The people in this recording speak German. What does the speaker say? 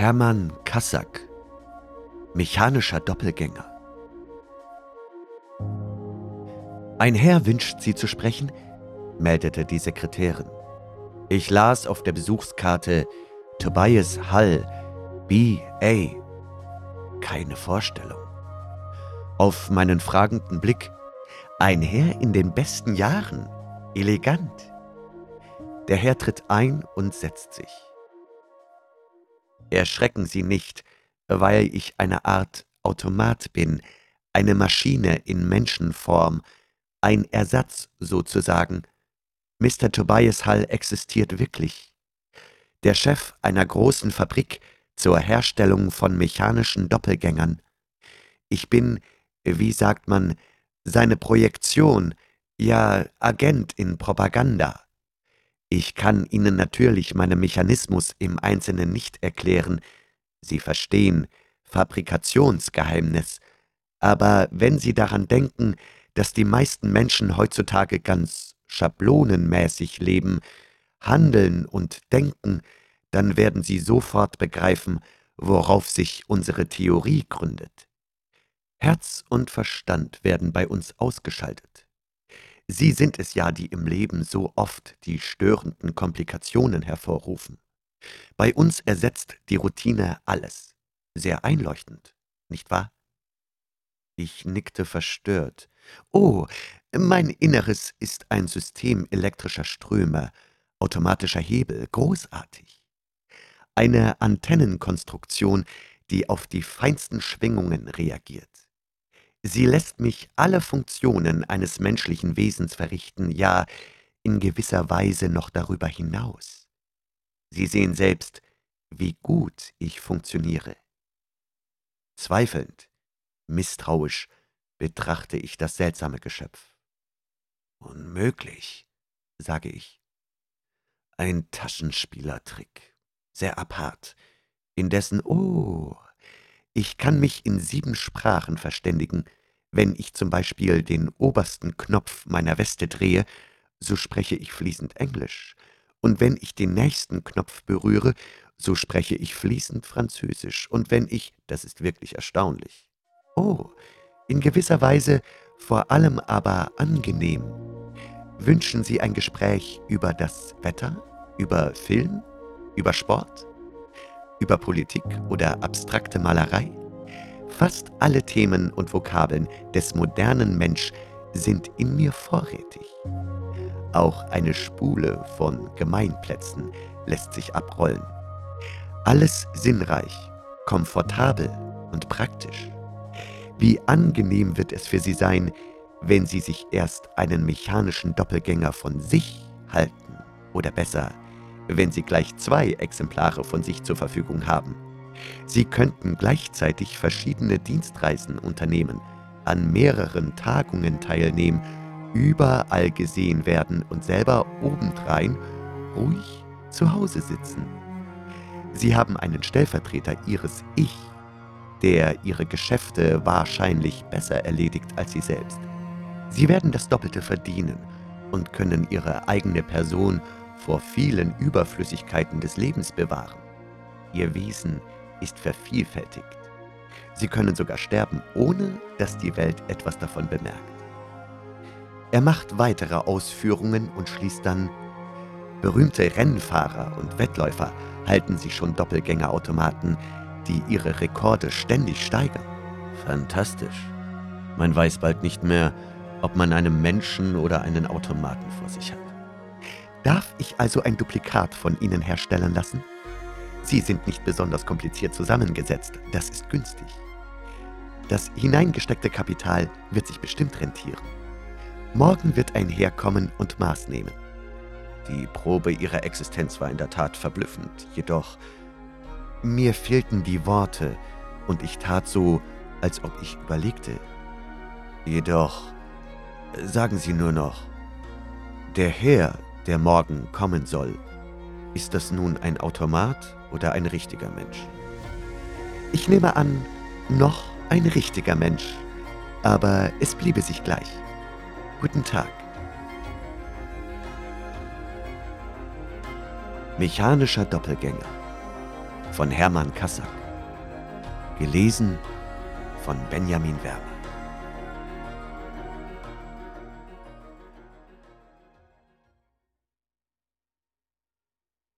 Hermann Kassack, mechanischer Doppelgänger. Ein Herr wünscht Sie zu sprechen, meldete die Sekretärin. Ich las auf der Besuchskarte Tobias Hall, B.A. Keine Vorstellung. Auf meinen fragenden Blick, ein Herr in den besten Jahren, elegant. Der Herr tritt ein und setzt sich. Erschrecken Sie nicht, weil ich eine Art Automat bin, eine Maschine in Menschenform, ein Ersatz sozusagen. Mr. Tobias Hall existiert wirklich. Der Chef einer großen Fabrik zur Herstellung von mechanischen Doppelgängern. Ich bin, wie sagt man, seine Projektion, ja Agent in Propaganda. Ich kann Ihnen natürlich meinen Mechanismus im Einzelnen nicht erklären. Sie verstehen, Fabrikationsgeheimnis. Aber wenn Sie daran denken, dass die meisten Menschen heutzutage ganz schablonenmäßig leben, handeln und denken, dann werden Sie sofort begreifen, worauf sich unsere Theorie gründet. Herz und Verstand werden bei uns ausgeschaltet. Sie sind es ja, die im Leben so oft die störenden Komplikationen hervorrufen. Bei uns ersetzt die Routine alles. Sehr einleuchtend, nicht wahr? Ich nickte verstört. Oh, mein Inneres ist ein System elektrischer Ströme, automatischer Hebel, großartig. Eine Antennenkonstruktion, die auf die feinsten Schwingungen reagiert. Sie lässt mich alle Funktionen eines menschlichen Wesens verrichten, ja, in gewisser Weise noch darüber hinaus. Sie sehen selbst, wie gut ich funktioniere. Zweifelnd, misstrauisch betrachte ich das seltsame Geschöpf. Unmöglich, sage ich. Ein Taschenspielertrick, sehr apart, indessen, oh, ich kann mich in sieben Sprachen verständigen. Wenn ich zum Beispiel den obersten Knopf meiner Weste drehe, so spreche ich fließend Englisch. Und wenn ich den nächsten Knopf berühre, so spreche ich fließend Französisch. Und wenn ich, das ist wirklich erstaunlich. Oh, in gewisser Weise vor allem aber angenehm. Wünschen Sie ein Gespräch über das Wetter, über Film, über Sport? Über Politik oder abstrakte Malerei? Fast alle Themen und Vokabeln des modernen Mensch sind in mir vorrätig. Auch eine Spule von Gemeinplätzen lässt sich abrollen. Alles sinnreich, komfortabel und praktisch. Wie angenehm wird es für Sie sein, wenn Sie sich erst einen mechanischen Doppelgänger von sich halten oder besser wenn Sie gleich zwei Exemplare von sich zur Verfügung haben. Sie könnten gleichzeitig verschiedene Dienstreisen unternehmen, an mehreren Tagungen teilnehmen, überall gesehen werden und selber obendrein ruhig zu Hause sitzen. Sie haben einen Stellvertreter Ihres Ich, der Ihre Geschäfte wahrscheinlich besser erledigt als Sie selbst. Sie werden das Doppelte verdienen und können Ihre eigene Person vor vielen Überflüssigkeiten des Lebens bewahren. Ihr Wesen ist vervielfältigt. Sie können sogar sterben, ohne dass die Welt etwas davon bemerkt. Er macht weitere Ausführungen und schließt dann, berühmte Rennfahrer und Wettläufer halten sich schon Doppelgängerautomaten, die ihre Rekorde ständig steigern. Fantastisch. Man weiß bald nicht mehr, ob man einen Menschen oder einen Automaten vor sich hat. Darf ich also ein Duplikat von Ihnen herstellen lassen? Sie sind nicht besonders kompliziert zusammengesetzt, das ist günstig. Das hineingesteckte Kapital wird sich bestimmt rentieren. Morgen wird ein Herr kommen und Maß nehmen. Die Probe ihrer Existenz war in der Tat verblüffend, jedoch mir fehlten die Worte und ich tat so, als ob ich überlegte. Jedoch sagen Sie nur noch, der Herr, der morgen kommen soll, ist das nun ein Automat oder ein richtiger Mensch? Ich nehme an, noch ein richtiger Mensch, aber es bliebe sich gleich. Guten Tag. Mechanischer Doppelgänger. von Hermann Kassack. Gelesen von Benjamin Werner.